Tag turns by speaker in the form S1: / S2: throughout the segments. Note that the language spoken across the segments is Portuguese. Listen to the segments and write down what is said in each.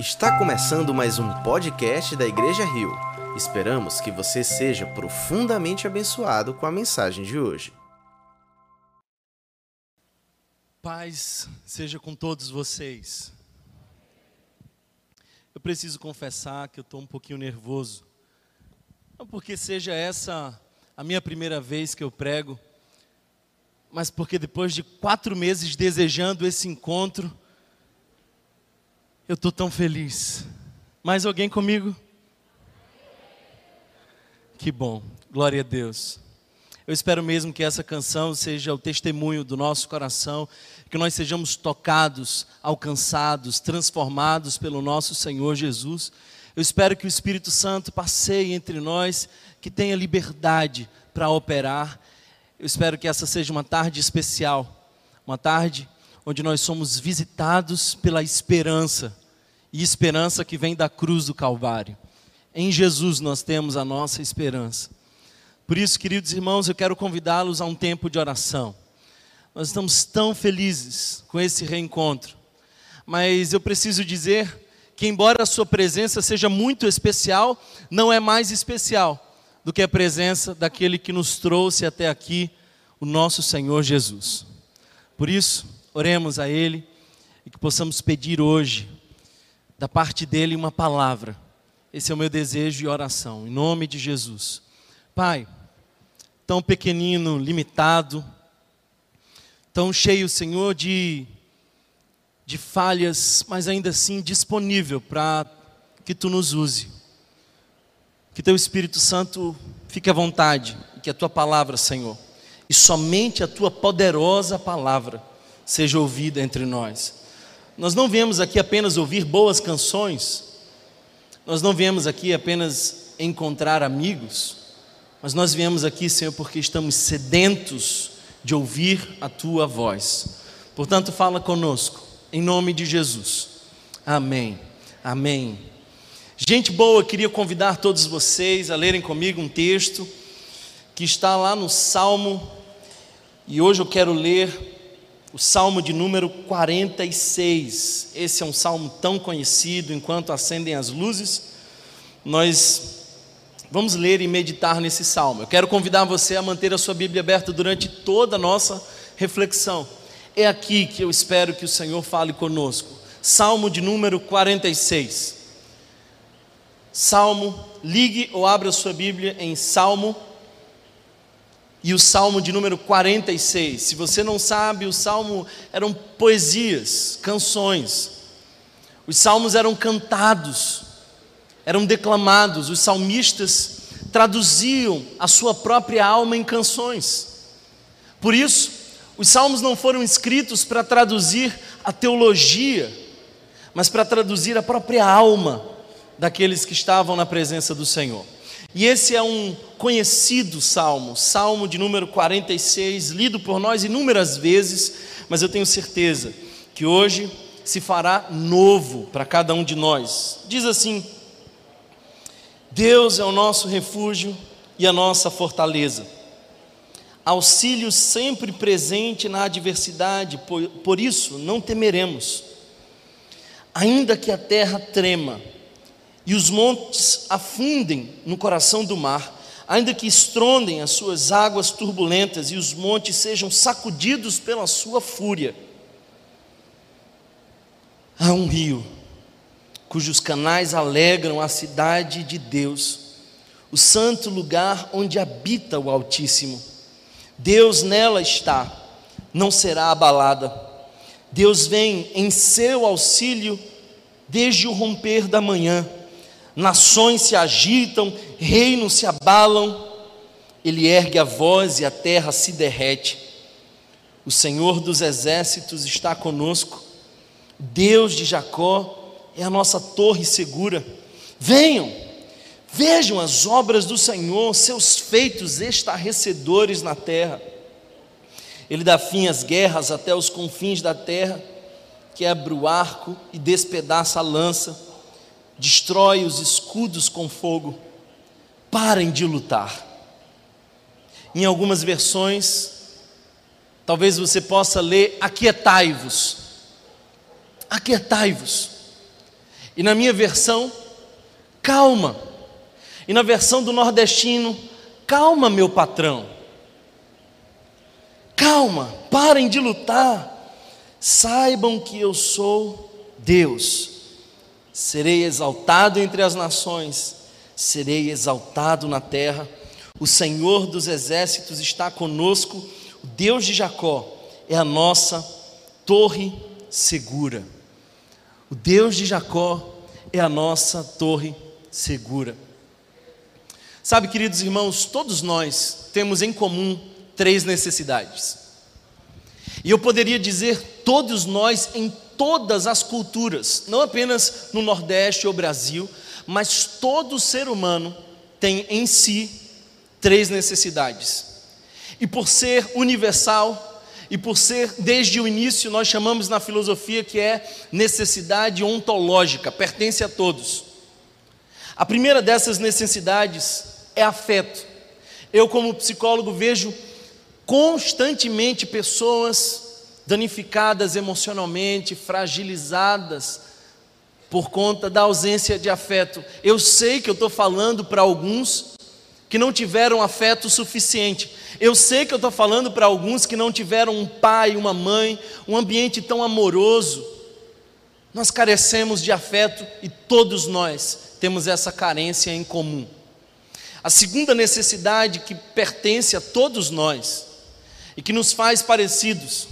S1: Está começando mais um podcast da Igreja Rio. Esperamos que você seja profundamente abençoado com a mensagem de hoje.
S2: Paz seja com todos vocês. Eu preciso confessar que eu estou um pouquinho nervoso. Não porque seja essa a minha primeira vez que eu prego, mas porque depois de quatro meses desejando esse encontro, eu estou tão feliz. Mais alguém comigo? Que bom, glória a Deus. Eu espero mesmo que essa canção seja o testemunho do nosso coração, que nós sejamos tocados, alcançados, transformados pelo nosso Senhor Jesus. Eu espero que o Espírito Santo passeie entre nós, que tenha liberdade para operar. Eu espero que essa seja uma tarde especial, uma tarde onde nós somos visitados pela esperança e esperança que vem da cruz do Calvário. Em Jesus nós temos a nossa esperança. Por isso, queridos irmãos, eu quero convidá-los a um tempo de oração. Nós estamos tão felizes com esse reencontro, mas eu preciso dizer que, embora a sua presença seja muito especial, não é mais especial do que a presença daquele que nos trouxe até aqui, o nosso Senhor Jesus. Por isso, oremos a Ele e que possamos pedir hoje da parte dele uma palavra. Esse é o meu desejo e oração, em nome de Jesus. Pai, tão pequenino, limitado, tão cheio, Senhor, de, de falhas, mas ainda assim disponível para que tu nos use. Que teu Espírito Santo fique à vontade, que a tua palavra, Senhor, e somente a tua poderosa palavra seja ouvida entre nós. Nós não viemos aqui apenas ouvir boas canções, nós não viemos aqui apenas encontrar amigos, mas nós viemos aqui, Senhor, porque estamos sedentos de ouvir a tua voz. Portanto, fala conosco, em nome de Jesus. Amém. Amém. Gente boa, queria convidar todos vocês a lerem comigo um texto que está lá no Salmo, e hoje eu quero ler o salmo de número 46. Esse é um salmo tão conhecido, enquanto acendem as luzes, nós vamos ler e meditar nesse salmo. Eu quero convidar você a manter a sua Bíblia aberta durante toda a nossa reflexão. É aqui que eu espero que o Senhor fale conosco. Salmo de número 46. Salmo, ligue ou abra a sua Bíblia em Salmo e o Salmo de número 46. Se você não sabe, o Salmo eram poesias, canções. Os salmos eram cantados, eram declamados. Os salmistas traduziam a sua própria alma em canções. Por isso, os salmos não foram escritos para traduzir a teologia, mas para traduzir a própria alma daqueles que estavam na presença do Senhor. E esse é um conhecido salmo, salmo de número 46, lido por nós inúmeras vezes, mas eu tenho certeza que hoje se fará novo para cada um de nós. Diz assim: Deus é o nosso refúgio e a nossa fortaleza, auxílio sempre presente na adversidade, por, isso não temeremos, ainda que a terra trema e os montes afundem no coração do mar, ainda que estrondem as suas águas turbulentas e os montes sejam sacudidos pela sua fúria. Há um rio cujos canais alegram a cidade de Deus, o santo lugar onde habita o Altíssimo. Deus nela está, não será abalada. Deus vem em seu auxílio desde o romper da manhã nações se agitam, reinos se abalam, ele ergue a voz e a terra se derrete. O Senhor dos exércitos está conosco, Deus de Jacó é a nossa torre segura. Venham, vejam as obras do Senhor, seus feitos estarrecedores na terra. Ele dá fim às guerras até os confins da terra, quebra o arco e despedaça a lança destrói os escudos com fogo. Parem de lutar. Em algumas versões, talvez você possa ler: Aquietai-vos. Aquietai-vos. E na minha versão, calma. E na versão do nordestino, calma, meu patrão. Calma, parem de lutar. Saibam que eu sou Deus. Serei exaltado entre as nações, serei exaltado na terra. O Senhor dos exércitos está conosco, o Deus de Jacó é a nossa torre segura. O Deus de Jacó é a nossa torre segura. Sabe, queridos irmãos, todos nós temos em comum três necessidades. E eu poderia dizer todos nós em todas as culturas, não apenas no Nordeste ou Brasil, mas todo ser humano tem em si três necessidades. E por ser universal, e por ser desde o início, nós chamamos na filosofia que é necessidade ontológica, pertence a todos. A primeira dessas necessidades é afeto. Eu, como psicólogo, vejo constantemente pessoas danificadas emocionalmente, fragilizadas por conta da ausência de afeto. Eu sei que eu estou falando para alguns que não tiveram afeto suficiente. Eu sei que eu estou falando para alguns que não tiveram um pai, uma mãe, um ambiente tão amoroso. Nós carecemos de afeto e todos nós temos essa carência em comum. A segunda necessidade que pertence a todos nós e que nos faz parecidos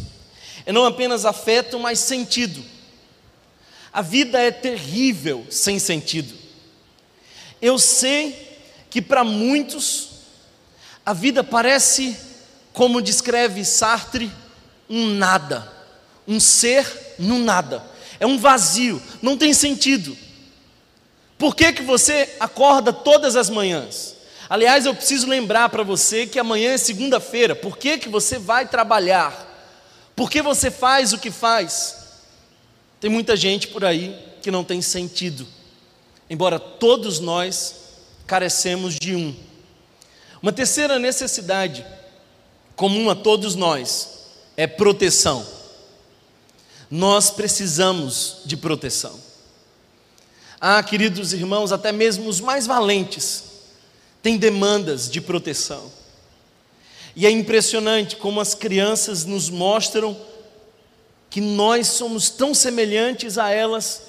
S2: é não apenas afeto, mas sentido. A vida é terrível sem sentido. Eu sei que para muitos a vida parece, como descreve Sartre, um nada, um ser no nada. É um vazio, não tem sentido. Por que, que você acorda todas as manhãs? Aliás, eu preciso lembrar para você que amanhã é segunda-feira. Por que, que você vai trabalhar? Por que você faz o que faz? Tem muita gente por aí que não tem sentido. Embora todos nós carecemos de um. Uma terceira necessidade, comum a todos nós, é proteção. Nós precisamos de proteção. Ah, queridos irmãos, até mesmo os mais valentes têm demandas de proteção. E é impressionante como as crianças nos mostram que nós somos tão semelhantes a elas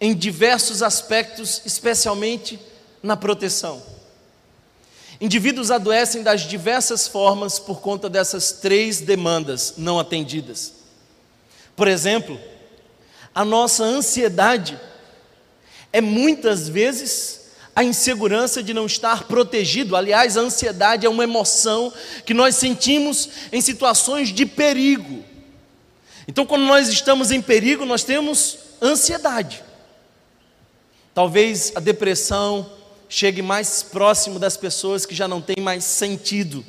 S2: em diversos aspectos, especialmente na proteção. Indivíduos adoecem das diversas formas por conta dessas três demandas não atendidas. Por exemplo, a nossa ansiedade é muitas vezes a insegurança de não estar protegido. Aliás, a ansiedade é uma emoção que nós sentimos em situações de perigo. Então, quando nós estamos em perigo, nós temos ansiedade. Talvez a depressão, chegue mais próximo das pessoas que já não têm mais sentido.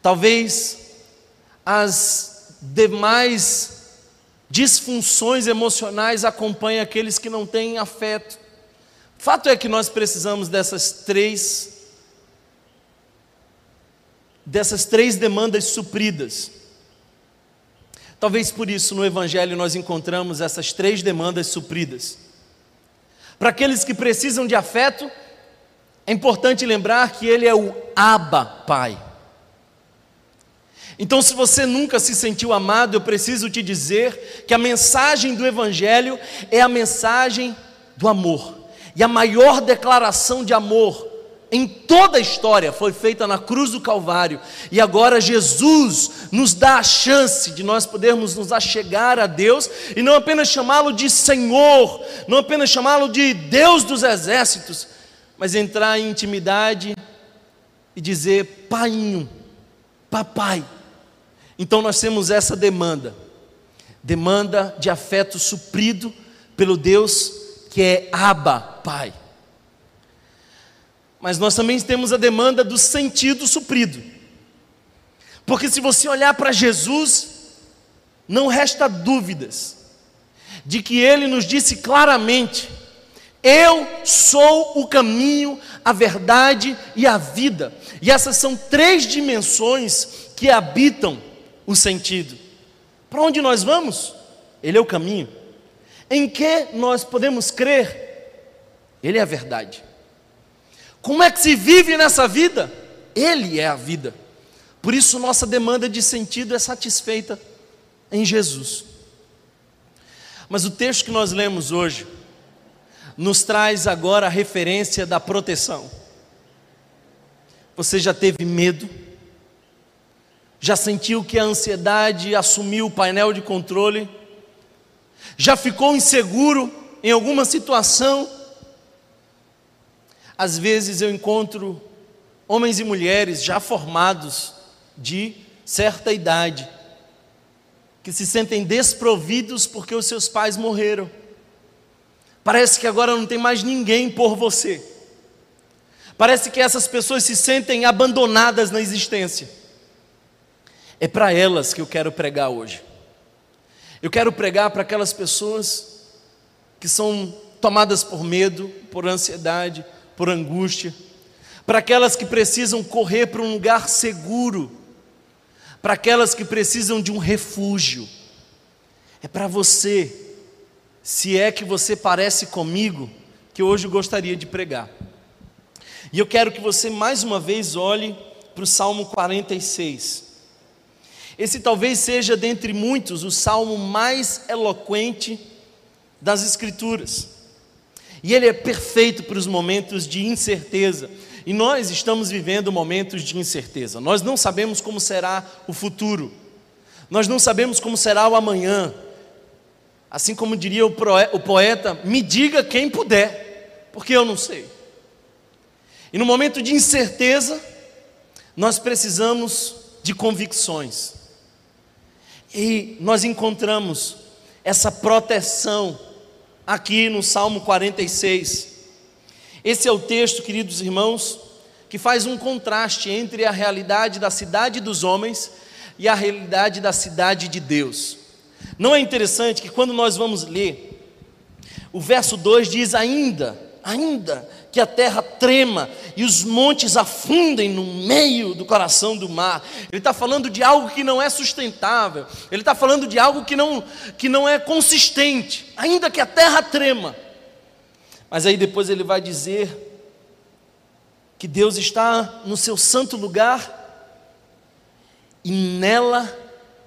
S2: Talvez as demais disfunções emocionais acompanhem aqueles que não têm afeto. Fato é que nós precisamos dessas três dessas três demandas supridas. Talvez por isso no evangelho nós encontramos essas três demandas supridas. Para aqueles que precisam de afeto, é importante lembrar que Ele é o Abba Pai. Então, se você nunca se sentiu amado, eu preciso te dizer que a mensagem do Evangelho é a mensagem do amor. E a maior declaração de amor em toda a história foi feita na cruz do Calvário. E agora Jesus nos dá a chance de nós podermos nos achegar a Deus e não apenas chamá-lo de Senhor, não apenas chamá-lo de Deus dos exércitos, mas entrar em intimidade e dizer: Painho, papai. Então nós temos essa demanda, demanda de afeto suprido pelo Deus que é Abba, Pai mas nós também temos a demanda do sentido suprido. Porque se você olhar para Jesus, não resta dúvidas de que ele nos disse claramente: Eu sou o caminho, a verdade e a vida. E essas são três dimensões que habitam o sentido. Para onde nós vamos? Ele é o caminho. Em que nós podemos crer, Ele é a verdade. Como é que se vive nessa vida? Ele é a vida. Por isso, nossa demanda de sentido é satisfeita em Jesus. Mas o texto que nós lemos hoje nos traz agora a referência da proteção. Você já teve medo? Já sentiu que a ansiedade assumiu o painel de controle? Já ficou inseguro em alguma situação? Às vezes eu encontro homens e mulheres já formados de certa idade que se sentem desprovidos porque os seus pais morreram. Parece que agora não tem mais ninguém por você. Parece que essas pessoas se sentem abandonadas na existência. É para elas que eu quero pregar hoje. Eu quero pregar para aquelas pessoas que são tomadas por medo, por ansiedade, por angústia, para aquelas que precisam correr para um lugar seguro, para aquelas que precisam de um refúgio. É para você, se é que você parece comigo, que hoje eu gostaria de pregar. E eu quero que você mais uma vez olhe para o Salmo 46. Esse talvez seja, dentre muitos, o salmo mais eloquente das Escrituras. E ele é perfeito para os momentos de incerteza. E nós estamos vivendo momentos de incerteza. Nós não sabemos como será o futuro. Nós não sabemos como será o amanhã. Assim como diria o poeta, me diga quem puder, porque eu não sei. E no momento de incerteza, nós precisamos de convicções. E nós encontramos essa proteção aqui no Salmo 46. Esse é o texto, queridos irmãos, que faz um contraste entre a realidade da cidade dos homens e a realidade da cidade de Deus. Não é interessante que quando nós vamos ler, o verso 2 diz ainda, ainda que a terra trema e os montes afundem no meio do coração do mar. Ele está falando de algo que não é sustentável, ele está falando de algo que não, que não é consistente, ainda que a terra trema. Mas aí depois ele vai dizer que Deus está no seu santo lugar e nela,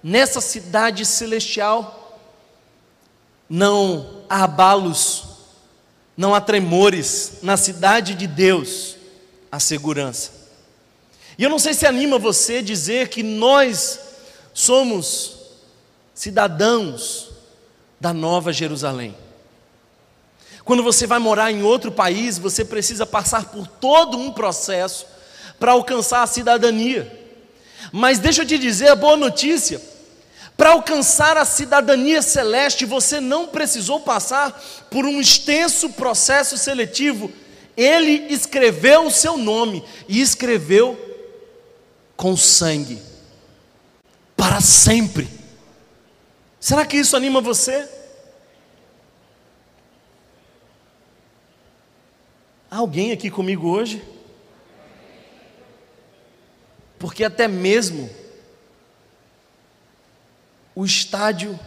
S2: nessa cidade celestial, não há abalos não há tremores na cidade de Deus, a segurança. E eu não sei se anima você dizer que nós somos cidadãos da Nova Jerusalém. Quando você vai morar em outro país, você precisa passar por todo um processo para alcançar a cidadania. Mas deixa eu te dizer a boa notícia: para alcançar a cidadania celeste, você não precisou passar por um extenso processo seletivo. Ele escreveu o seu nome e escreveu com sangue para sempre. Será que isso anima você? Há alguém aqui comigo hoje? Porque até mesmo o estádio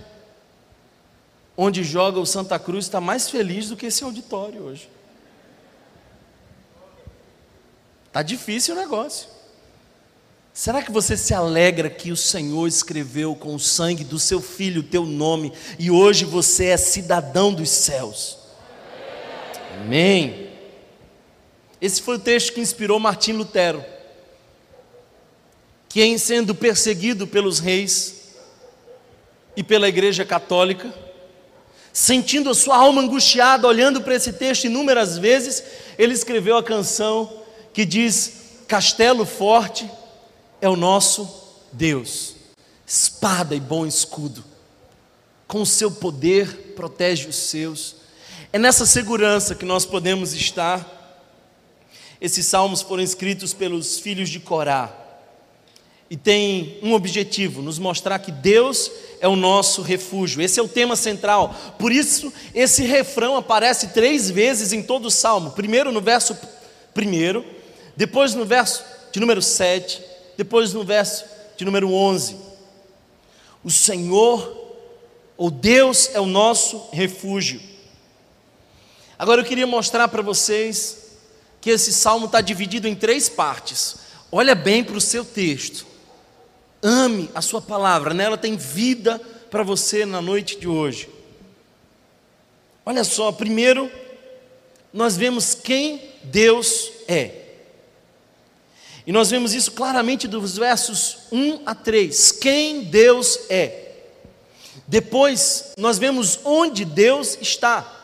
S2: onde joga o Santa Cruz está mais feliz do que esse auditório hoje. Está difícil o negócio. Será que você se alegra que o Senhor escreveu com o sangue do seu filho o teu nome e hoje você é cidadão dos céus? Amém. Esse foi o texto que inspirou Martim Lutero, que em sendo perseguido pelos reis, e pela Igreja Católica, sentindo a sua alma angustiada, olhando para esse texto inúmeras vezes, ele escreveu a canção que diz: Castelo forte é o nosso Deus, espada e bom escudo, com o seu poder protege os seus. É nessa segurança que nós podemos estar. Esses salmos foram escritos pelos filhos de Corá e tem um objetivo: nos mostrar que Deus é o nosso refúgio. Esse é o tema central. Por isso, esse refrão aparece três vezes em todo o salmo: primeiro no verso primeiro, depois no verso de número 7, depois no verso de número 11. O Senhor ou Deus é o nosso refúgio. Agora eu queria mostrar para vocês que esse salmo está dividido em três partes. Olha bem para o seu texto. Ame a sua palavra, nela tem vida para você na noite de hoje. Olha só, primeiro, nós vemos quem Deus é. E nós vemos isso claramente dos versos 1 a 3. Quem Deus é. Depois, nós vemos onde Deus está.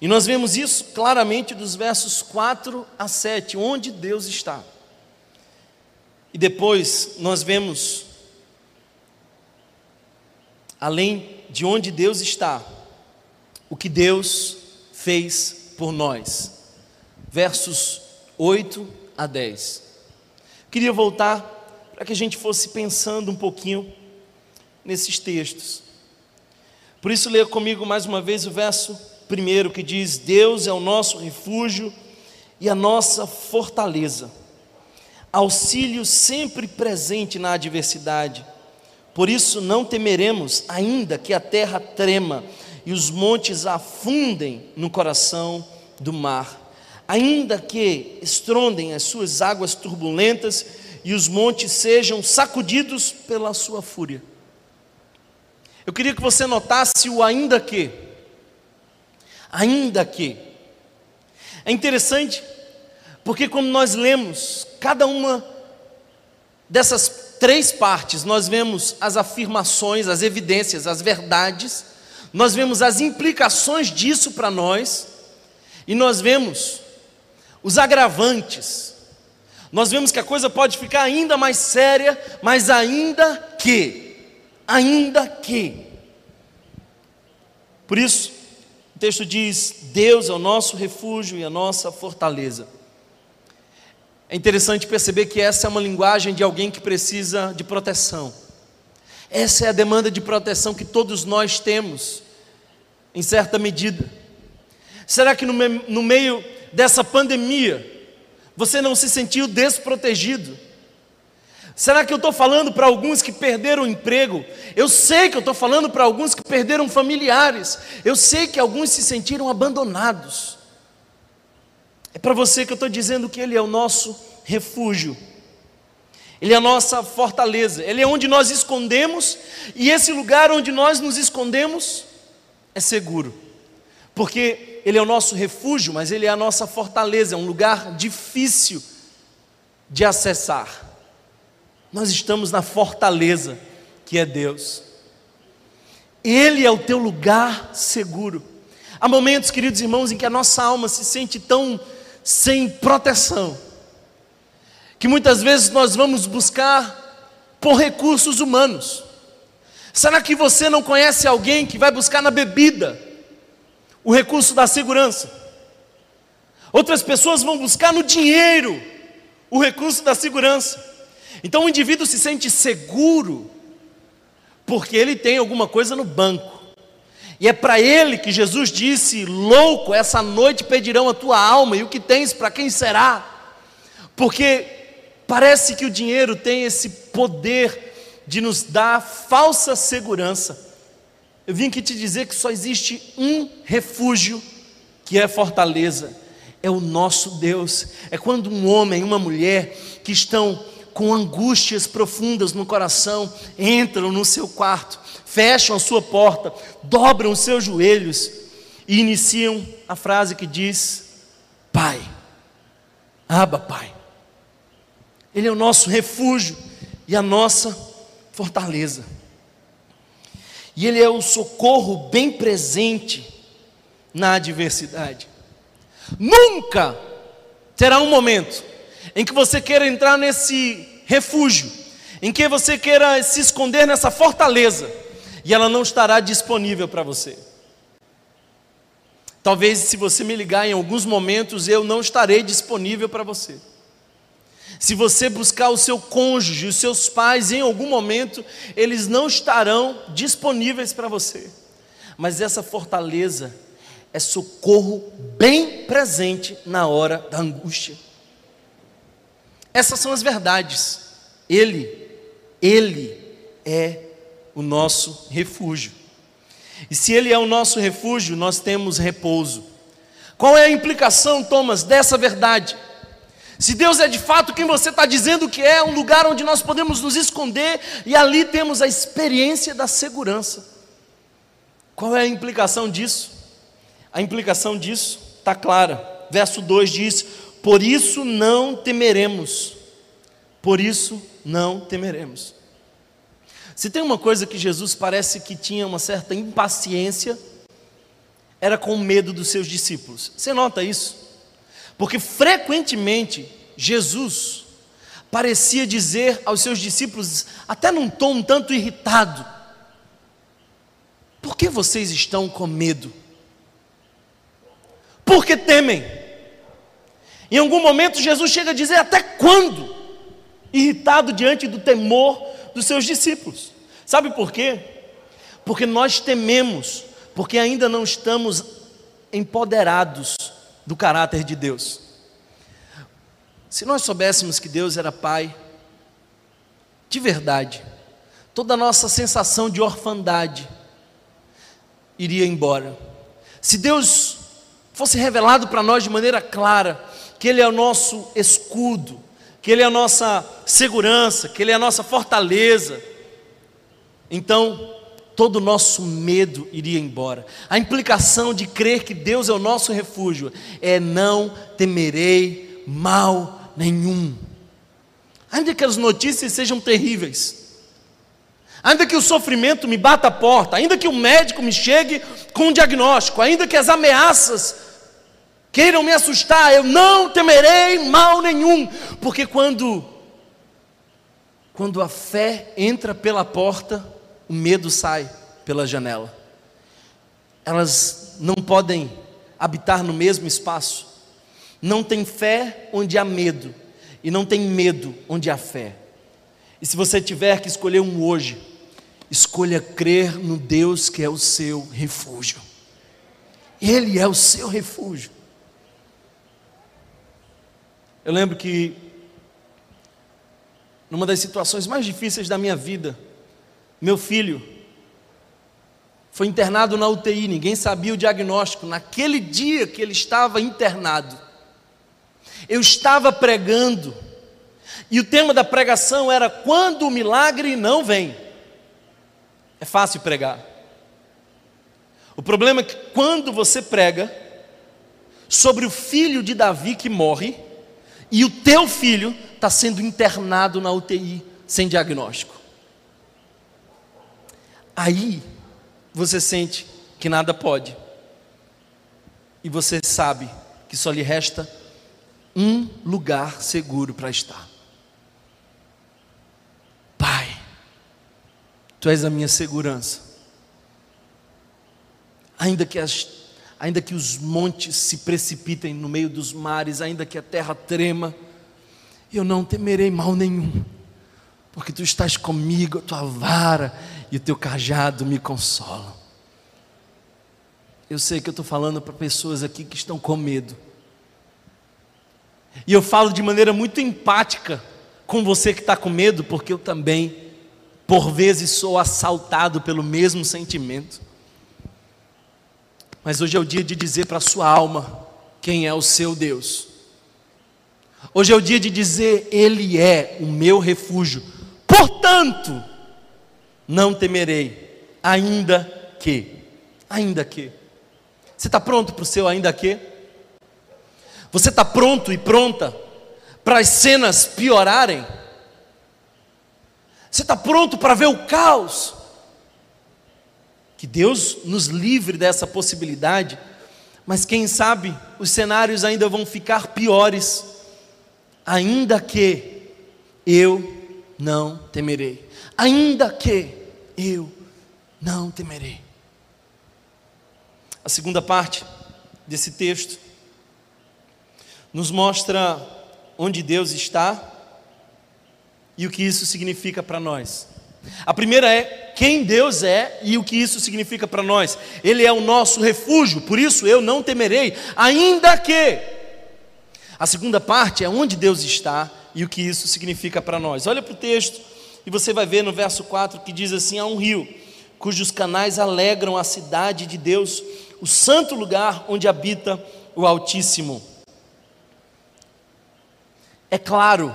S2: E nós vemos isso claramente dos versos 4 a 7, onde Deus está. E depois nós vemos, além de onde Deus está, o que Deus fez por nós. Versos 8 a 10. Queria voltar para que a gente fosse pensando um pouquinho nesses textos. Por isso, leia comigo mais uma vez o verso primeiro que diz: Deus é o nosso refúgio e a nossa fortaleza auxílio sempre presente na adversidade. Por isso não temeremos, ainda que a terra trema e os montes afundem no coração do mar, ainda que estrondem as suas águas turbulentas e os montes sejam sacudidos pela sua fúria. Eu queria que você notasse o ainda que. Ainda que. É interessante porque quando nós lemos cada uma dessas três partes, nós vemos as afirmações, as evidências, as verdades, nós vemos as implicações disso para nós, e nós vemos os agravantes. Nós vemos que a coisa pode ficar ainda mais séria, mas ainda que, ainda que. Por isso, o texto diz: Deus é o nosso refúgio e a nossa fortaleza. É interessante perceber que essa é uma linguagem de alguém que precisa de proteção. Essa é a demanda de proteção que todos nós temos, em certa medida. Será que no, me no meio dessa pandemia, você não se sentiu desprotegido? Será que eu estou falando para alguns que perderam o emprego? Eu sei que eu estou falando para alguns que perderam familiares. Eu sei que alguns se sentiram abandonados. É para você que eu estou dizendo que Ele é o nosso refúgio, Ele é a nossa fortaleza, Ele é onde nós escondemos, e esse lugar onde nós nos escondemos é seguro, porque Ele é o nosso refúgio, mas Ele é a nossa fortaleza, é um lugar difícil de acessar. Nós estamos na fortaleza que é Deus. Ele é o teu lugar seguro. Há momentos, queridos irmãos, em que a nossa alma se sente tão sem proteção, que muitas vezes nós vamos buscar por recursos humanos. Será que você não conhece alguém que vai buscar na bebida o recurso da segurança? Outras pessoas vão buscar no dinheiro o recurso da segurança. Então o indivíduo se sente seguro porque ele tem alguma coisa no banco. E é para ele que Jesus disse: Louco, essa noite pedirão a tua alma, e o que tens para quem será? Porque parece que o dinheiro tem esse poder de nos dar falsa segurança. Eu vim aqui te dizer que só existe um refúgio, que é fortaleza, é o nosso Deus. É quando um homem, uma mulher que estão com angústias profundas no coração entram no seu quarto fecham a sua porta, dobram os seus joelhos e iniciam a frase que diz: Pai, Aba, Pai. Ele é o nosso refúgio e a nossa fortaleza. E Ele é o socorro bem presente na adversidade. Nunca terá um momento em que você queira entrar nesse refúgio, em que você queira se esconder nessa fortaleza e ela não estará disponível para você. Talvez se você me ligar em alguns momentos, eu não estarei disponível para você. Se você buscar o seu cônjuge, os seus pais, em algum momento, eles não estarão disponíveis para você. Mas essa fortaleza é socorro bem presente na hora da angústia. Essas são as verdades. Ele, Ele é o nosso refúgio. E se Ele é o nosso refúgio, nós temos repouso. Qual é a implicação, Thomas, dessa verdade? Se Deus é de fato quem você está dizendo que é, um lugar onde nós podemos nos esconder e ali temos a experiência da segurança. Qual é a implicação disso? A implicação disso está clara. Verso 2 diz: Por isso não temeremos, por isso não temeremos. Se tem uma coisa que Jesus parece que tinha uma certa impaciência, era com medo dos seus discípulos. Você nota isso? Porque frequentemente Jesus parecia dizer aos seus discípulos, até num tom um tanto irritado: Por que vocês estão com medo? Porque temem. Em algum momento Jesus chega a dizer: Até quando? Irritado diante do temor dos seus discípulos. Sabe por quê? Porque nós tememos, porque ainda não estamos empoderados do caráter de Deus. Se nós soubéssemos que Deus era Pai, de verdade, toda a nossa sensação de orfandade iria embora. Se Deus fosse revelado para nós de maneira clara, que Ele é o nosso escudo, que Ele é a nossa segurança, que Ele é a nossa fortaleza, então todo o nosso medo iria embora. A implicação de crer que Deus é o nosso refúgio é não temerei mal nenhum. Ainda que as notícias sejam terríveis, ainda que o sofrimento me bata a porta, ainda que o médico me chegue com um diagnóstico, ainda que as ameaças queiram me assustar, eu não temerei mal nenhum, porque quando quando a fé entra pela porta, o medo sai pela janela. Elas não podem habitar no mesmo espaço. Não tem fé onde há medo, e não tem medo onde há fé. E se você tiver que escolher um hoje, escolha crer no Deus que é o seu refúgio. Ele é o seu refúgio. Eu lembro que, numa das situações mais difíceis da minha vida, meu filho foi internado na UTI, ninguém sabia o diagnóstico. Naquele dia que ele estava internado, eu estava pregando, e o tema da pregação era: quando o milagre não vem. É fácil pregar. O problema é que quando você prega sobre o filho de Davi que morre, e o teu filho está sendo internado na UTI sem diagnóstico. Aí você sente que nada pode. E você sabe que só lhe resta um lugar seguro para estar. Pai, Tu és a minha segurança. Ainda que, as, ainda que os montes se precipitem no meio dos mares, ainda que a terra trema, eu não temerei mal nenhum, porque Tu estás comigo, a Tua vara e o teu cajado me consolam. Eu sei que eu estou falando para pessoas aqui que estão com medo. E eu falo de maneira muito empática com você que está com medo, porque eu também, por vezes, sou assaltado pelo mesmo sentimento. Mas hoje é o dia de dizer para a sua alma quem é o seu Deus. Hoje é o dia de dizer, Ele é o meu refúgio. Portanto, não temerei, ainda que, ainda que. Você está pronto para o seu ainda que? Você está pronto e pronta para as cenas piorarem? Você está pronto para ver o caos? Que Deus nos livre dessa possibilidade, mas quem sabe os cenários ainda vão ficar piores, ainda que eu não temerei, ainda que eu não temerei. A segunda parte desse texto nos mostra onde Deus está e o que isso significa para nós. A primeira é quem Deus é e o que isso significa para nós. Ele é o nosso refúgio, por isso eu não temerei, ainda que. A segunda parte é onde Deus está e o que isso significa para nós. Olha para o texto e você vai ver no verso 4 que diz assim: há um rio cujos canais alegram a cidade de Deus, o santo lugar onde habita o Altíssimo. É claro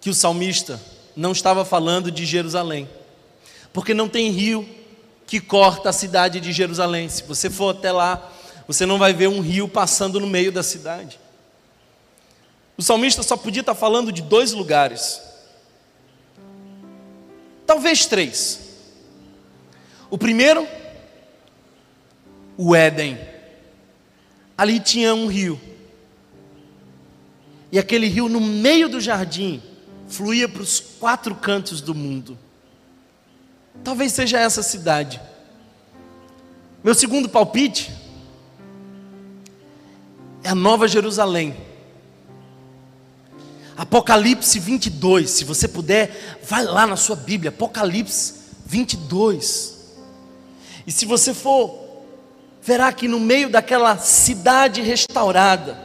S2: que o salmista não estava falando de Jerusalém, porque não tem rio que corta a cidade de Jerusalém. Se você for até lá, você não vai ver um rio passando no meio da cidade. O salmista só podia estar falando de dois lugares, talvez três. O primeiro, o Éden. Ali tinha um rio. E aquele rio, no meio do jardim, fluía para os quatro cantos do mundo. Talvez seja essa cidade. Meu segundo palpite é a Nova Jerusalém. Apocalipse 22, se você puder, vai lá na sua Bíblia, Apocalipse 22. E se você for, verá que no meio daquela cidade restaurada,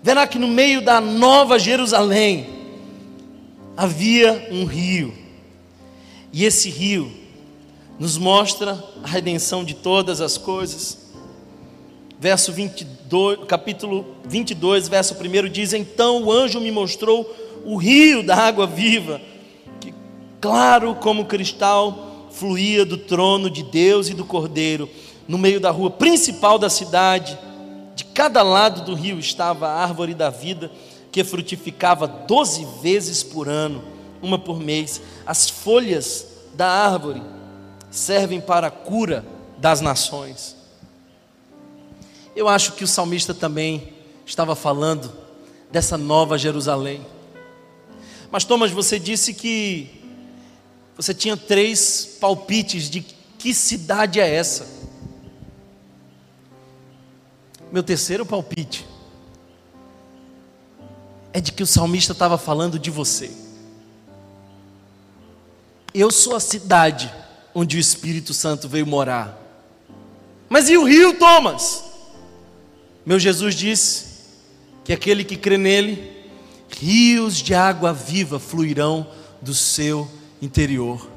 S2: verá que no meio da nova Jerusalém havia um rio. E esse rio nos mostra a redenção de todas as coisas. Verso 22, capítulo 22, verso 1 diz: Então o anjo me mostrou o rio da água viva, que claro como cristal fluía do trono de Deus e do Cordeiro, no meio da rua principal da cidade de cada lado do rio estava a árvore da vida, que frutificava doze vezes por ano, uma por mês. As folhas da árvore servem para a cura das nações. Eu acho que o salmista também estava falando dessa nova Jerusalém. Mas Thomas, você disse que você tinha três palpites de que cidade é essa. Meu terceiro palpite é de que o salmista estava falando de você. Eu sou a cidade onde o Espírito Santo veio morar. Mas e o rio, Thomas? Meu Jesus disse que aquele que crê nele, rios de água viva fluirão do seu interior.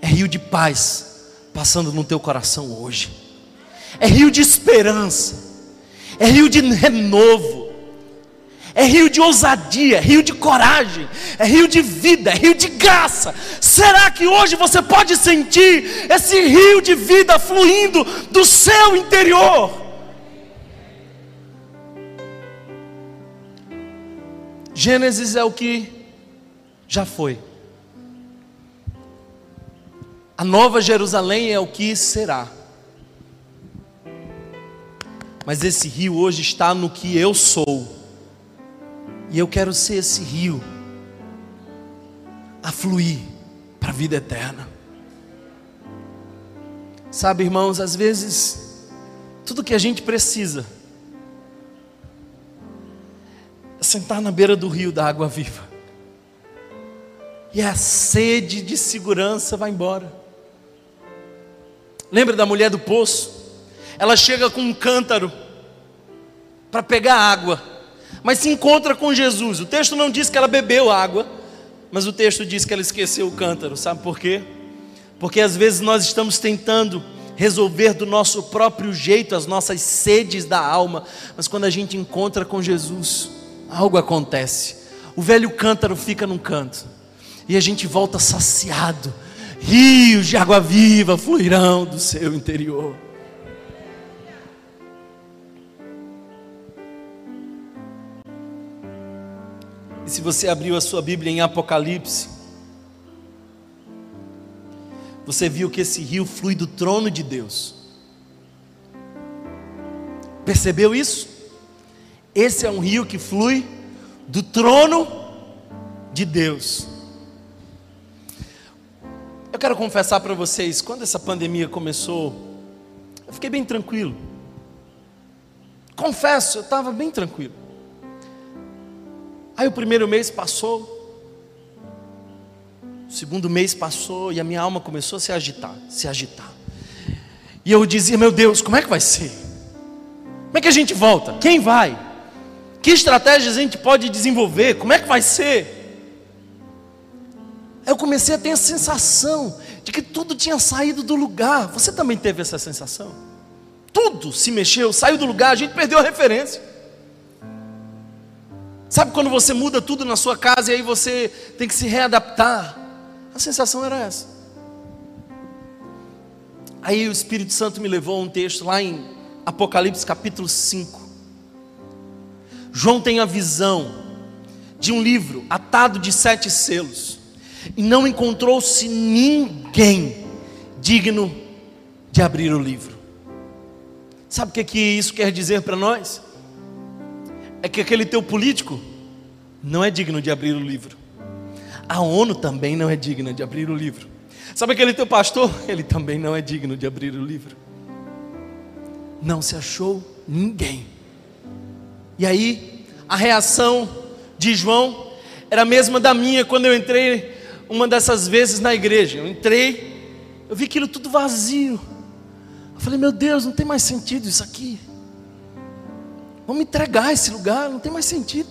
S2: É rio de paz passando no teu coração hoje é rio de esperança, é rio de renovo, é rio de ousadia, é rio de coragem, é rio de vida, é rio de graça. Será que hoje você pode sentir esse rio de vida fluindo do seu interior? Gênesis é o que já foi. A nova Jerusalém é o que será. Mas esse rio hoje está no que eu sou. E eu quero ser esse rio a fluir para a vida eterna. Sabe, irmãos, às vezes tudo que a gente precisa é sentar na beira do rio da água viva. E a sede de segurança vai embora. Lembra da mulher do poço? ela chega com um cântaro para pegar água, mas se encontra com Jesus. O texto não diz que ela bebeu água, mas o texto diz que ela esqueceu o cântaro. Sabe por quê? Porque às vezes nós estamos tentando resolver do nosso próprio jeito as nossas sedes da alma, mas quando a gente encontra com Jesus, algo acontece. O velho cântaro fica num canto e a gente volta saciado. Rios de água viva fluirão do seu interior. Se você abriu a sua Bíblia em Apocalipse, você viu que esse rio flui do trono de Deus. Percebeu isso? Esse é um rio que flui do trono de Deus. Eu quero confessar para vocês, quando essa pandemia começou, eu fiquei bem tranquilo. Confesso, eu estava bem tranquilo. Aí o primeiro mês passou, o segundo mês passou e a minha alma começou a se agitar, se agitar. E eu dizia: Meu Deus, como é que vai ser? Como é que a gente volta? Quem vai? Que estratégias a gente pode desenvolver? Como é que vai ser? eu comecei a ter a sensação de que tudo tinha saído do lugar. Você também teve essa sensação? Tudo se mexeu, saiu do lugar, a gente perdeu a referência. Sabe quando você muda tudo na sua casa e aí você tem que se readaptar? A sensação era essa. Aí o Espírito Santo me levou a um texto lá em Apocalipse capítulo 5. João tem a visão de um livro atado de sete selos e não encontrou-se ninguém digno de abrir o livro. Sabe o que, que isso quer dizer para nós? É que aquele teu político não é digno de abrir o livro. A ONU também não é digna de abrir o livro. Sabe aquele teu pastor? Ele também não é digno de abrir o livro. Não se achou ninguém. E aí, a reação de João era a mesma da minha quando eu entrei uma dessas vezes na igreja. Eu entrei, eu vi aquilo tudo vazio. Eu falei, meu Deus, não tem mais sentido isso aqui. Vamos entregar esse lugar, não tem mais sentido.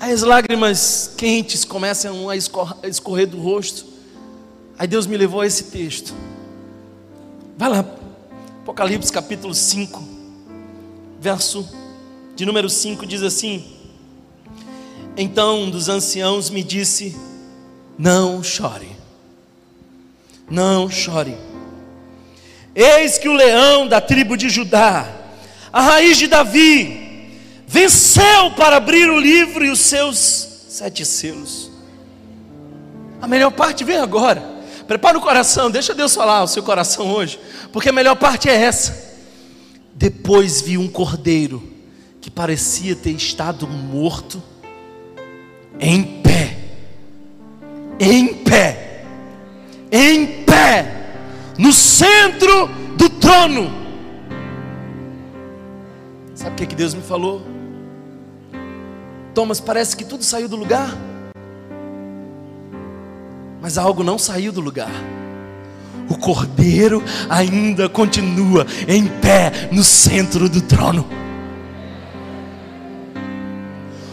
S2: Aí as lágrimas quentes começam a escorrer do rosto. Aí Deus me levou a esse texto. Vai lá, Apocalipse capítulo 5, verso de número 5 diz assim: Então um dos anciãos me disse: Não chore, não chore. Eis que o leão da tribo de Judá, a raiz de Davi, venceu para abrir o livro e os seus sete selos. A melhor parte vem agora. Prepara o coração, deixa Deus falar o seu coração hoje, porque a melhor parte é essa. Depois vi um cordeiro que parecia ter estado morto, em pé, em pé, em pé no centro do trono. Sabe o que, que Deus me falou? Thomas, parece que tudo saiu do lugar, mas algo não saiu do lugar. O cordeiro ainda continua em pé no centro do trono.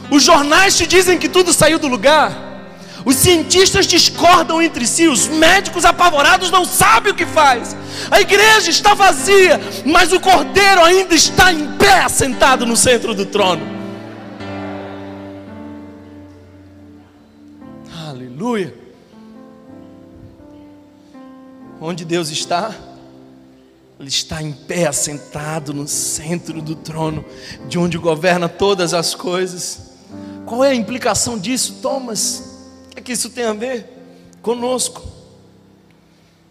S2: Os jornais te dizem que tudo saiu do lugar. Os cientistas discordam entre si, os médicos apavorados não sabem o que faz. A igreja está vazia, mas o cordeiro ainda está em pé, sentado no centro do trono. Aleluia. Onde Deus está? Ele está em pé, sentado no centro do trono, de onde governa todas as coisas. Qual é a implicação disso, Thomas? O que, é que isso tem a ver conosco?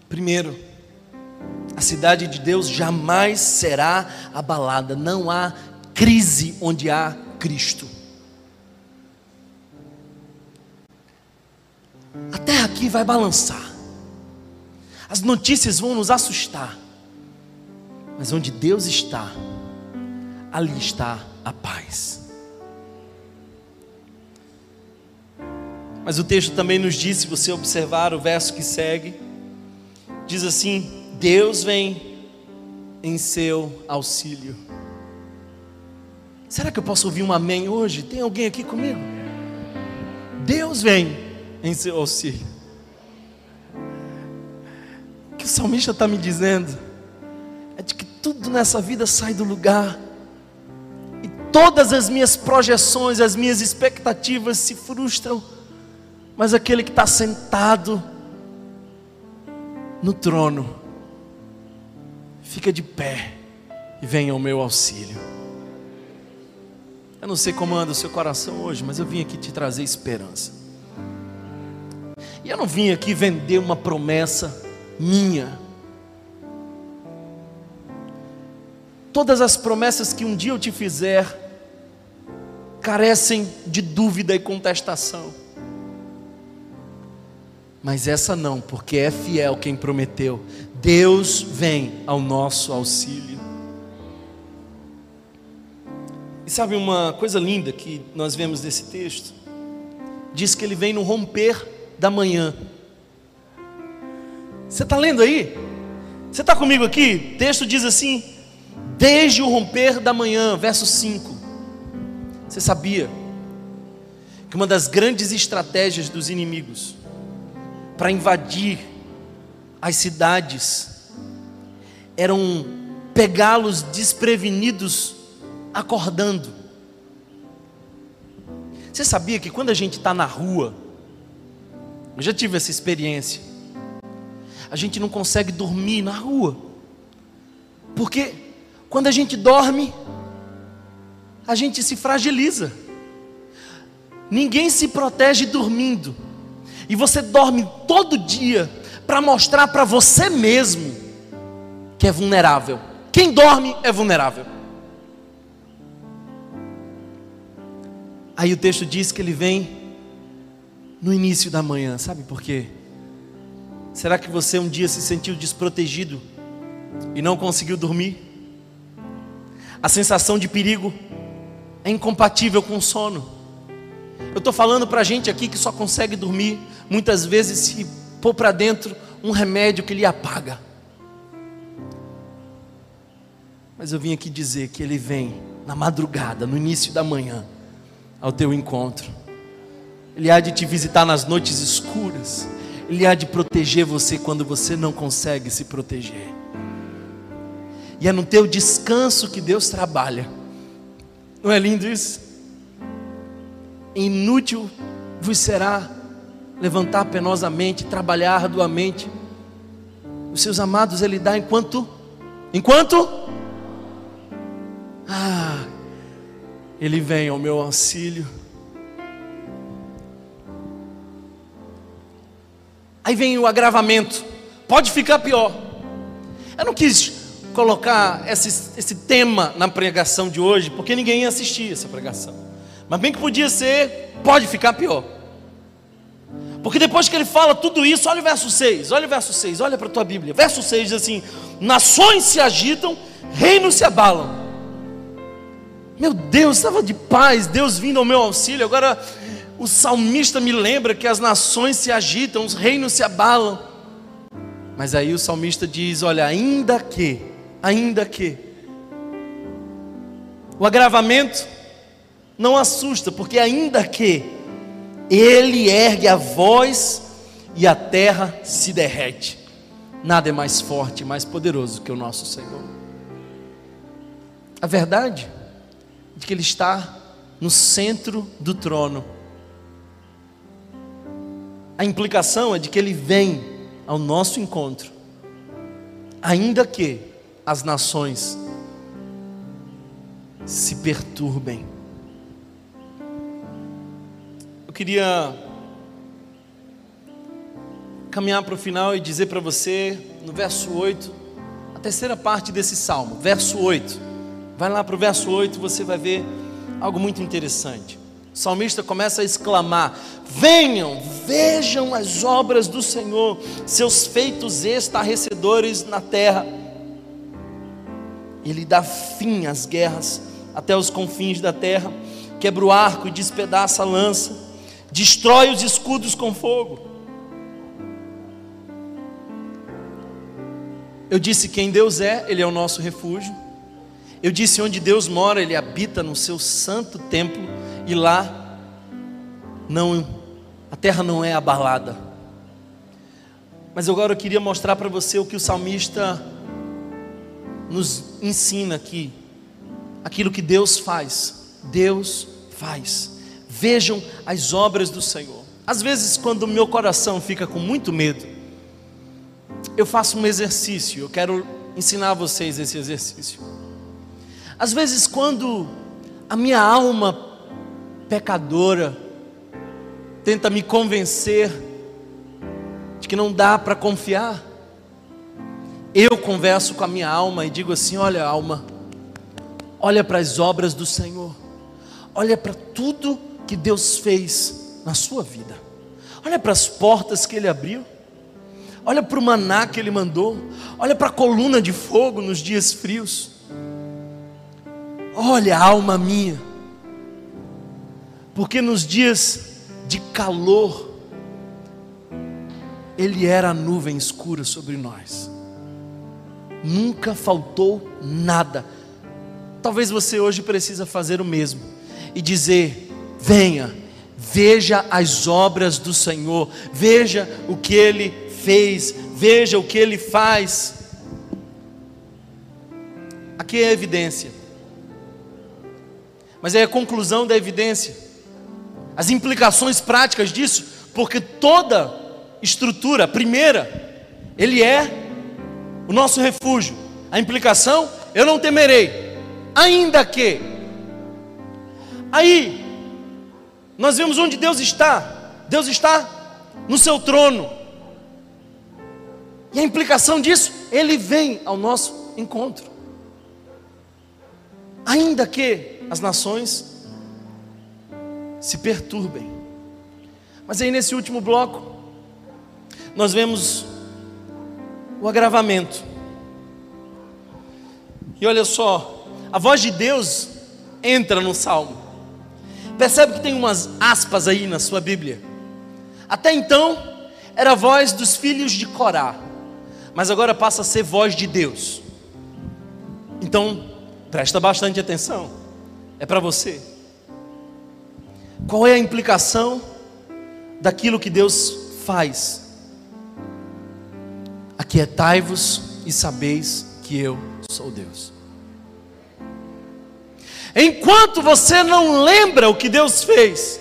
S2: Primeiro, a cidade de Deus jamais será abalada, não há crise onde há Cristo. A terra aqui vai balançar, as notícias vão nos assustar, mas onde Deus está, ali está a paz. Mas o texto também nos diz, se você observar o verso que segue, diz assim: Deus vem em seu auxílio. Será que eu posso ouvir um amém hoje? Tem alguém aqui comigo? Deus vem em seu auxílio. O que o salmista está me dizendo é de que tudo nessa vida sai do lugar, e todas as minhas projeções, as minhas expectativas se frustram mas aquele que está sentado no trono, fica de pé e vem ao meu auxílio. Eu não sei como anda o seu coração hoje, mas eu vim aqui te trazer esperança. E eu não vim aqui vender uma promessa minha. Todas as promessas que um dia eu te fizer carecem de dúvida e contestação. Mas essa não, porque é fiel quem prometeu. Deus vem ao nosso auxílio. E sabe uma coisa linda que nós vemos nesse texto? Diz que ele vem no romper da manhã. Você está lendo aí? Você está comigo aqui? O texto diz assim: desde o romper da manhã, verso 5. Você sabia que uma das grandes estratégias dos inimigos para invadir as cidades eram pegá-los desprevenidos acordando. Você sabia que quando a gente está na rua, eu já tive essa experiência, a gente não consegue dormir na rua, porque quando a gente dorme, a gente se fragiliza. Ninguém se protege dormindo. E você dorme todo dia para mostrar para você mesmo que é vulnerável. Quem dorme é vulnerável. Aí o texto diz que ele vem no início da manhã, sabe por quê? Será que você um dia se sentiu desprotegido e não conseguiu dormir? A sensação de perigo é incompatível com o sono. Eu estou falando para gente aqui que só consegue dormir, muitas vezes se pôr para dentro um remédio que lhe apaga. Mas eu vim aqui dizer que Ele vem na madrugada, no início da manhã, ao teu encontro. Ele há de te visitar nas noites escuras. Ele há de proteger você quando você não consegue se proteger. E é no teu descanso que Deus trabalha. Não é lindo isso? Inútil vos será levantar penosamente, trabalhar arduamente. Os seus amados Ele dá enquanto, enquanto, ah, Ele vem ao meu auxílio. Aí vem o agravamento, pode ficar pior. Eu não quis colocar esse, esse tema na pregação de hoje, porque ninguém ia assistir essa pregação. Mas bem que podia ser, pode ficar pior. Porque depois que ele fala tudo isso, olha o verso 6, olha o verso 6, olha para a tua Bíblia. Verso 6 diz assim: Nações se agitam, reinos se abalam. Meu Deus, estava de paz, Deus vindo ao meu auxílio. Agora o salmista me lembra que as nações se agitam, os reinos se abalam. Mas aí o salmista diz: Olha, ainda que ainda que o agravamento não assusta, porque ainda que ele ergue a voz e a terra se derrete, nada é mais forte mais poderoso que o nosso Senhor. A verdade é que ele está no centro do trono. A implicação é de que ele vem ao nosso encontro, ainda que as nações se perturbem. Queria caminhar para o final e dizer para você, no verso 8, a terceira parte desse salmo, verso 8. Vai lá para o verso 8, você vai ver algo muito interessante. O salmista começa a exclamar: Venham, vejam as obras do Senhor, seus feitos estarrecedores na terra. Ele dá fim às guerras até os confins da terra, quebra o arco e despedaça a lança, destrói os escudos com fogo. Eu disse quem Deus é, Ele é o nosso refúgio. Eu disse onde Deus mora, Ele habita no seu santo templo e lá não a terra não é abalada. Mas agora eu queria mostrar para você o que o salmista nos ensina aqui aquilo que Deus faz. Deus faz. Vejam as obras do Senhor. Às vezes, quando o meu coração fica com muito medo, eu faço um exercício. Eu quero ensinar a vocês esse exercício. Às vezes, quando a minha alma pecadora tenta me convencer de que não dá para confiar, eu converso com a minha alma e digo assim: olha, alma, olha para as obras do Senhor, olha para tudo que Deus fez na sua vida, olha para as portas que Ele abriu, olha para o maná que Ele mandou, olha para a coluna de fogo nos dias frios, olha, alma minha, porque nos dias de calor, Ele era a nuvem escura sobre nós. Nunca faltou nada. Talvez você hoje precisa fazer o mesmo e dizer: venha, Veja as obras do Senhor, veja o que ele fez, veja o que ele faz. Aqui é a evidência, mas é a conclusão da evidência, as implicações práticas disso, porque toda estrutura, primeira, ele é o nosso refúgio. A implicação, eu não temerei, ainda que. Aí, nós vemos onde Deus está. Deus está no seu trono. E a implicação disso, ele vem ao nosso encontro. Ainda que as nações se perturbem. Mas aí nesse último bloco, nós vemos o agravamento. E olha só, a voz de Deus entra no salmo. Percebe que tem umas aspas aí na sua Bíblia. Até então, era voz dos filhos de Corá, mas agora passa a ser voz de Deus. Então, presta bastante atenção, é para você. Qual é a implicação daquilo que Deus faz? Aquietai-vos e sabeis que eu sou Deus. Enquanto você não lembra o que Deus fez,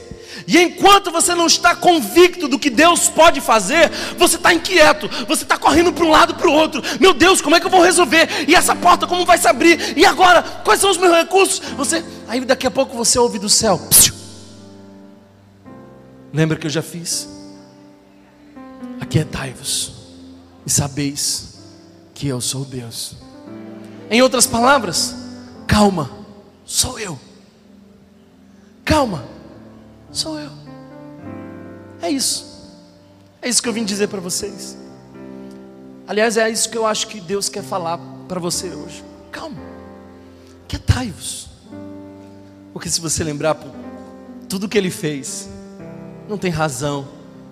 S2: e enquanto você não está convicto do que Deus pode fazer, você está inquieto, você está correndo para um lado para o outro. Meu Deus, como é que eu vou resolver? E essa porta como vai se abrir? E agora, quais são os meus recursos? Você, aí daqui a pouco você ouve do céu. Psiu. Lembra que eu já fiz? Aquietai-vos e sabeis que eu sou Deus. Em outras palavras, calma sou eu. Calma, sou eu. É isso. É isso que eu vim dizer para vocês. Aliás, é isso que eu acho que Deus quer falar para você hoje. Calma, quietai-vos. Porque se você lembrar tudo que ele fez, não tem razão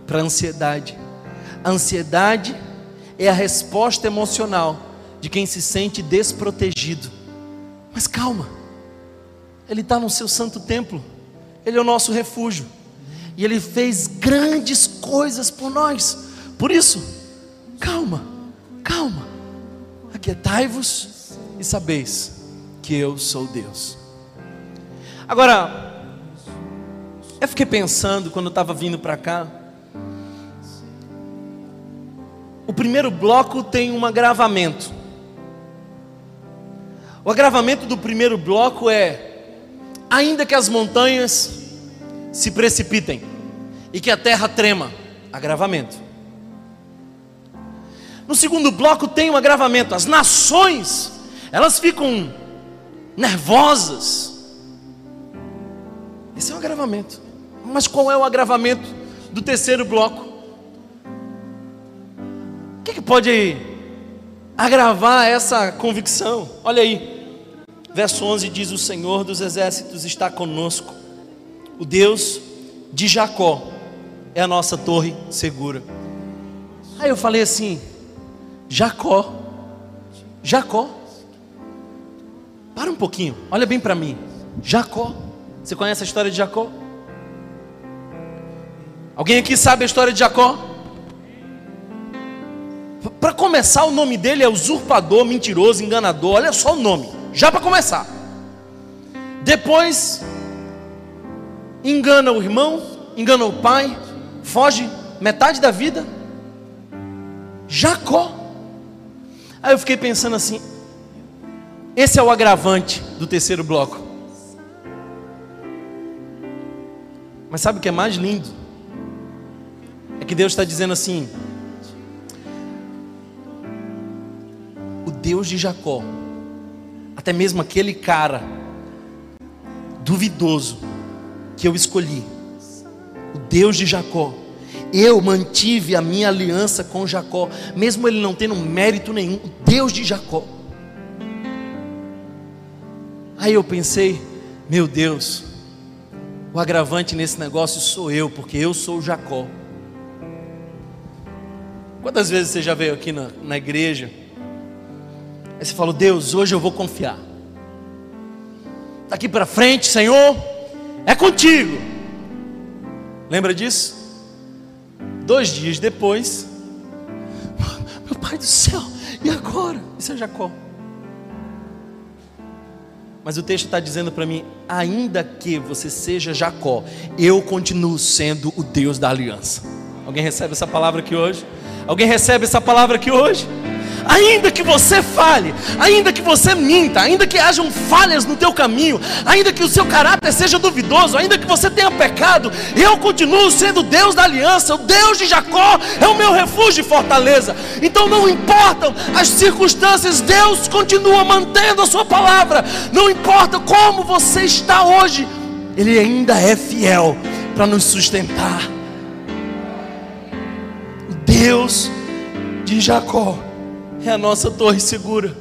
S2: para ansiedade. A ansiedade é a resposta emocional de quem se sente desprotegido. Mas calma, ele está no seu santo templo, Ele é o nosso refúgio, e Ele fez grandes coisas por nós. Por isso, calma, calma, aquietai-vos e sabeis que eu sou Deus. Agora, eu fiquei pensando quando eu estava vindo para cá. O primeiro bloco tem um agravamento. O agravamento do primeiro bloco é ainda que as montanhas se precipitem e que a terra trema, agravamento. No segundo bloco tem um agravamento, as nações, elas ficam nervosas. Esse é um agravamento. Mas qual é o agravamento do terceiro bloco? O que, que pode agravar essa convicção? Olha aí. Verso 11 diz: O Senhor dos exércitos está conosco, o Deus de Jacó é a nossa torre segura. Aí eu falei assim: Jacó, Jacó, para um pouquinho, olha bem para mim. Jacó, você conhece a história de Jacó? Alguém aqui sabe a história de Jacó? Para começar, o nome dele é usurpador, mentiroso, enganador. Olha só o nome já para começar. Depois, engana o irmão, engana o pai, foge metade da vida. Jacó. Aí eu fiquei pensando assim: esse é o agravante do terceiro bloco. Mas sabe o que é mais lindo? É que Deus está dizendo assim: Deus de Jacó até mesmo aquele cara duvidoso que eu escolhi, o Deus de Jacó, eu mantive a minha aliança com Jacó, mesmo ele não tendo mérito nenhum, o Deus de Jacó. Aí eu pensei, meu Deus, o agravante nesse negócio sou eu, porque eu sou Jacó. Quantas vezes você já veio aqui na, na igreja? Aí você falou: Deus, hoje eu vou confiar. Daqui para frente, Senhor, é contigo. Lembra disso? Dois dias depois, meu pai do céu, e agora? Isso é Jacó. Mas o texto está dizendo para mim: ainda que você seja Jacó, eu continuo sendo o Deus da aliança. Alguém recebe essa palavra aqui hoje? Alguém recebe essa palavra aqui hoje? Ainda que você fale, ainda que você minta, ainda que hajam falhas no teu caminho, ainda que o seu caráter seja duvidoso, ainda que você tenha pecado, eu continuo sendo Deus da aliança, o Deus de Jacó é o meu refúgio e fortaleza. Então não importam as circunstâncias, Deus continua mantendo a sua palavra. Não importa como você está hoje, ele ainda é fiel para nos sustentar. Deus de Jacó é a nossa torre segura.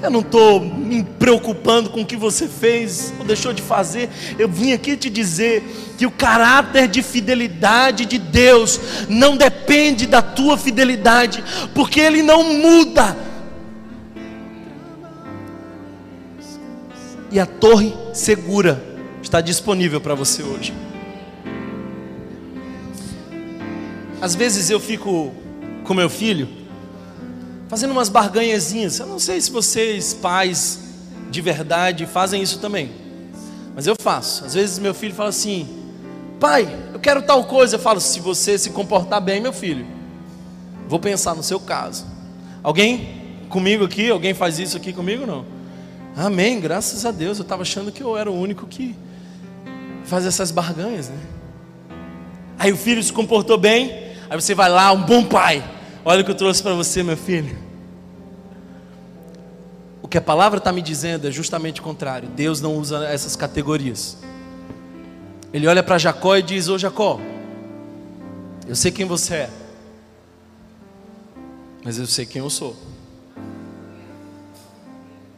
S2: Eu não estou me preocupando com o que você fez ou deixou de fazer. Eu vim aqui te dizer que o caráter de fidelidade de Deus não depende da tua fidelidade, porque Ele não muda. E a torre segura está disponível para você hoje. Às vezes eu fico com meu filho fazendo umas barganhazinhas. Eu não sei se vocês, pais de verdade, fazem isso também. Mas eu faço. Às vezes meu filho fala assim: Pai, eu quero tal coisa. Eu falo: Se você se comportar bem, meu filho, vou pensar no seu caso. Alguém comigo aqui? Alguém faz isso aqui comigo? Não? Amém, graças a Deus. Eu estava achando que eu era o único que faz essas barganhas, né? Aí o filho se comportou bem. Aí você vai lá, um bom pai. Olha o que eu trouxe para você, meu filho. O que a palavra está me dizendo é justamente o contrário. Deus não usa essas categorias. Ele olha para Jacó e diz: Ô Jacó, eu sei quem você é, mas eu sei quem eu sou.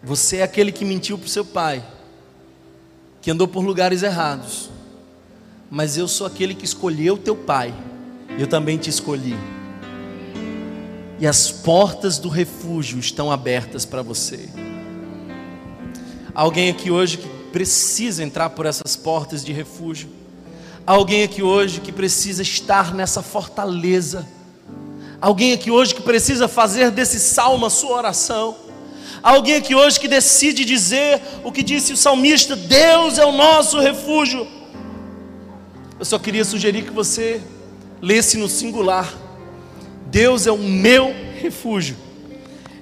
S2: Você é aquele que mentiu para o seu pai, que andou por lugares errados, mas eu sou aquele que escolheu teu pai, eu também te escolhi e as portas do refúgio estão abertas para você. Alguém aqui hoje que precisa entrar por essas portas de refúgio. Alguém aqui hoje que precisa estar nessa fortaleza. Alguém aqui hoje que precisa fazer desse salmo a sua oração. Alguém aqui hoje que decide dizer o que disse o salmista: Deus é o nosso refúgio. Eu só queria sugerir que você lesse no singular Deus é o meu refúgio.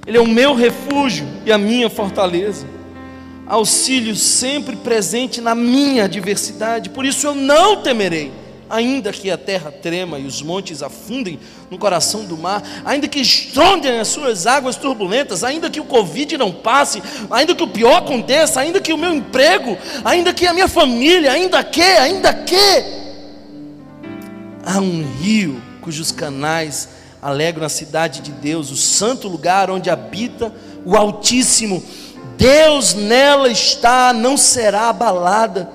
S2: Ele é o meu refúgio e a minha fortaleza. Auxílio sempre presente na minha adversidade. Por isso eu não temerei, ainda que a terra trema e os montes afundem no coração do mar, ainda que estrondem as suas águas turbulentas, ainda que o Covid não passe, ainda que o pior aconteça, ainda que o meu emprego, ainda que a minha família, ainda que, ainda que. Há um rio cujos canais alegram a cidade de Deus, o santo lugar onde habita o Altíssimo. Deus nela está, não será abalada.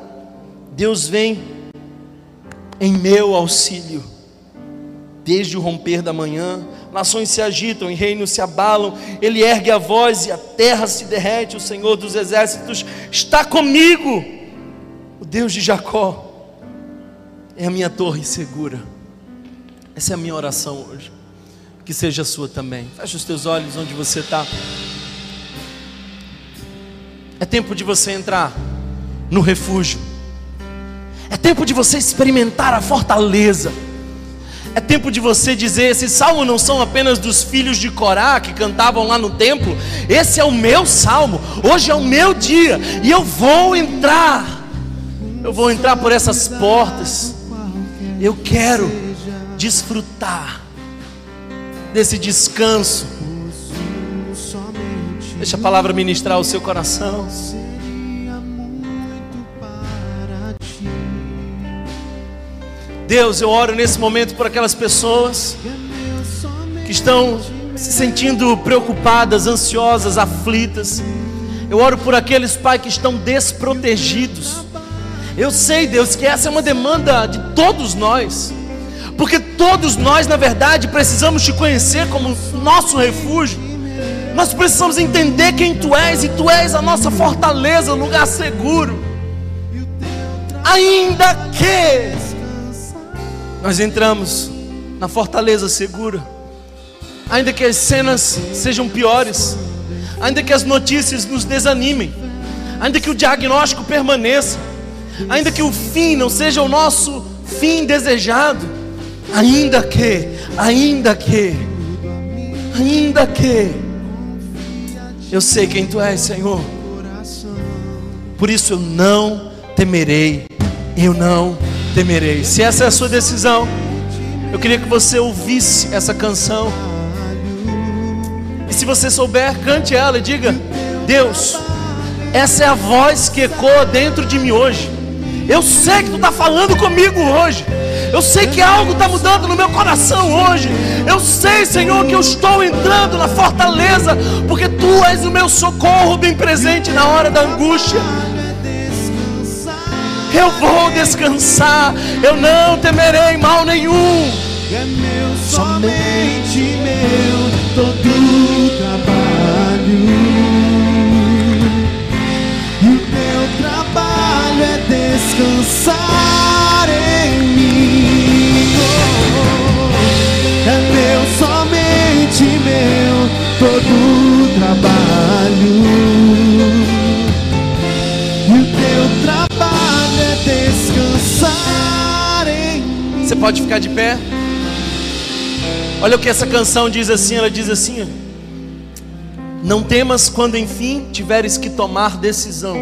S2: Deus vem em meu auxílio. Desde o romper da manhã, nações se agitam e reinos se abalam. Ele ergue a voz e a terra se derrete. O Senhor dos exércitos está comigo. O Deus de Jacó é a minha torre segura. Essa é a minha oração hoje que seja sua também. Feche os teus olhos onde você está. É tempo de você entrar no refúgio. É tempo de você experimentar a fortaleza. É tempo de você dizer: esse salmo não são apenas dos filhos de Corá que cantavam lá no templo. Esse é o meu salmo. Hoje é o meu dia e eu vou entrar. Eu vou entrar por essas portas. Eu quero desfrutar desse descanso. Deixa a palavra ministrar o seu coração. Deus, eu oro nesse momento por aquelas pessoas que estão se sentindo preocupadas, ansiosas, aflitas. Eu oro por aqueles pais que estão desprotegidos. Eu sei, Deus, que essa é uma demanda de todos nós porque todos nós, na verdade, precisamos te conhecer como nosso refúgio. Nós precisamos entender quem tu és, e tu és a nossa fortaleza, lugar seguro. Ainda que nós entramos na fortaleza segura. Ainda que as cenas sejam piores, ainda que as notícias nos desanimem, ainda que o diagnóstico permaneça, ainda que o fim não seja o nosso fim desejado, ainda que, ainda que, ainda que, eu sei quem tu és, Senhor, por isso eu não temerei, eu não temerei. Se essa é a sua decisão, eu queria que você ouvisse essa canção. E se você souber, cante ela e diga: Deus, essa é a voz que ecoa dentro de mim hoje. Eu sei que tu está falando comigo hoje. Eu sei que algo está mudando no meu coração hoje. Eu sei, Senhor, que eu estou entrando na fortaleza, porque Tu és o meu socorro bem presente na hora da angústia. Eu vou descansar, eu não temerei mal nenhum.
S3: É meu, somente meu, todo trabalho. E o teu trabalho é descansar todo trabalho. E o teu trabalho é descansar em.
S2: Você pode ficar de pé? Olha o que essa canção diz assim, ela diz assim: Não temas quando enfim tiveres que tomar decisão.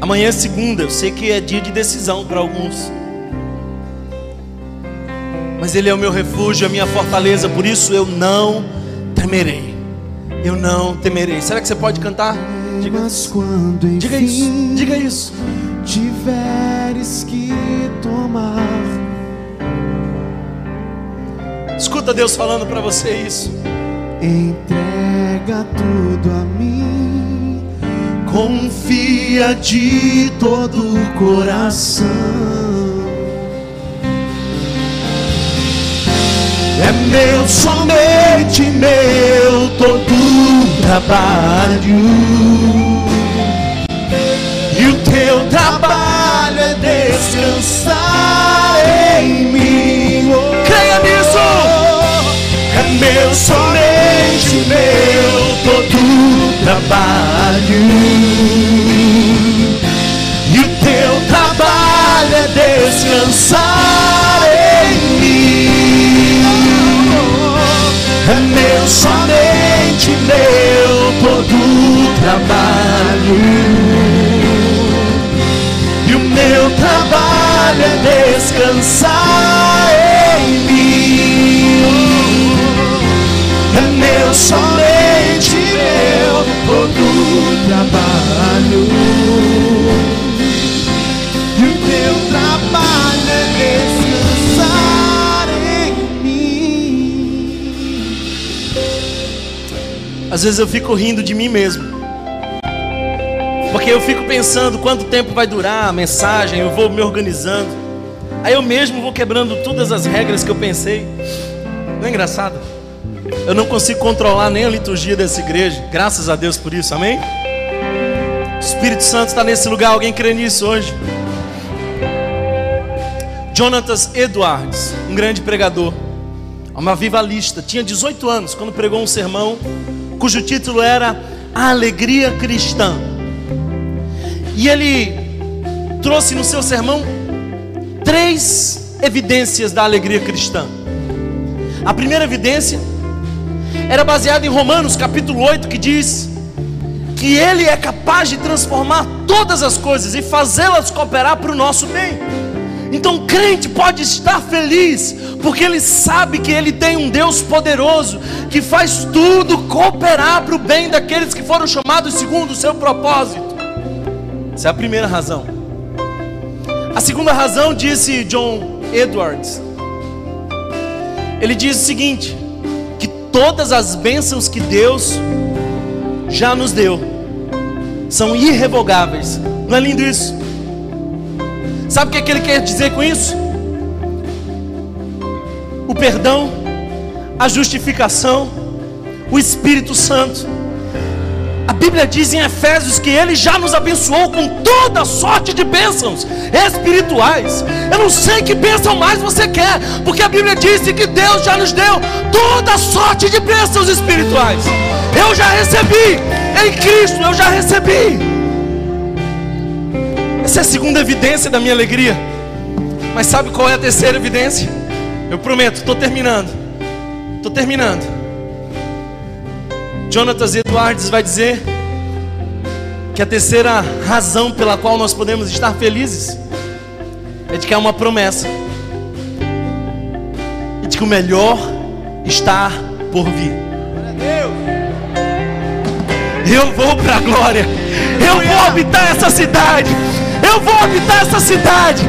S2: Amanhã é segunda, eu sei que é dia de decisão para alguns. Mas ele é o meu refúgio, a minha fortaleza, por isso eu não temerei. Eu não temerei. Será que você pode cantar? Diga, diga isso. Diga isso.
S3: tiveres que tomar
S2: Escuta Deus falando para você isso.
S3: Entrega tudo a mim, confia de todo o coração. É meu, somente meu, todo trabalho. E o teu trabalho é descansar em mim. Oh,
S2: Creia nisso.
S3: É meu, somente meu, todo trabalho.
S2: Às vezes eu fico rindo de mim mesmo. Porque eu fico pensando quanto tempo vai durar a mensagem, eu vou me organizando. Aí eu mesmo vou quebrando todas as regras que eu pensei. Não é engraçado? Eu não consigo controlar nem a liturgia dessa igreja. Graças a Deus por isso, amém? O Espírito Santo está nesse lugar, alguém crê nisso hoje? Jonatas Edwards, um grande pregador, uma vivalista, tinha 18 anos quando pregou um sermão cujo título era A Alegria Cristã. E ele trouxe no seu sermão três evidências da alegria cristã. A primeira evidência era baseada em Romanos capítulo 8, que diz que ele é capaz de transformar todas as coisas e fazê-las cooperar para o nosso bem. Então o crente pode estar feliz, porque ele sabe que ele tem um Deus poderoso que faz tudo cooperar para o bem daqueles que foram chamados segundo o seu propósito. Essa é a primeira razão. A segunda razão, disse John Edwards, ele diz o seguinte: que todas as bênçãos que Deus já nos deu são irrevogáveis. Não é lindo isso? Sabe o que, é que ele quer dizer com isso? O perdão, a justificação, o Espírito Santo. A Bíblia diz em Efésios que Ele já nos abençoou com toda sorte de bênçãos espirituais. Eu não sei que bênção mais você quer, porque a Bíblia disse que Deus já nos deu toda sorte de bênçãos espirituais. Eu já recebi, em Cristo eu já recebi. Essa é a segunda evidência da minha alegria. Mas sabe qual é a terceira evidência? Eu prometo, estou terminando. Estou terminando. Jonatas Edwards vai dizer que a terceira razão pela qual nós podemos estar felizes é de que há uma promessa e de que o melhor está por vir. Eu vou para a glória, eu vou habitar essa cidade, eu vou habitar essa cidade.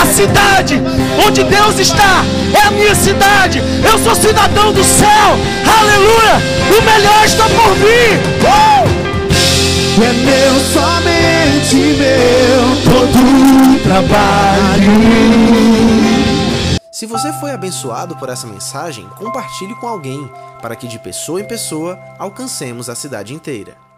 S2: A cidade onde Deus está é a minha cidade. Eu sou cidadão do céu. Aleluia! O melhor está por vir. Uh!
S3: É meu, somente meu, todo o trabalho.
S1: Se você foi abençoado por essa mensagem, compartilhe com alguém, para que de pessoa em pessoa alcancemos a cidade inteira.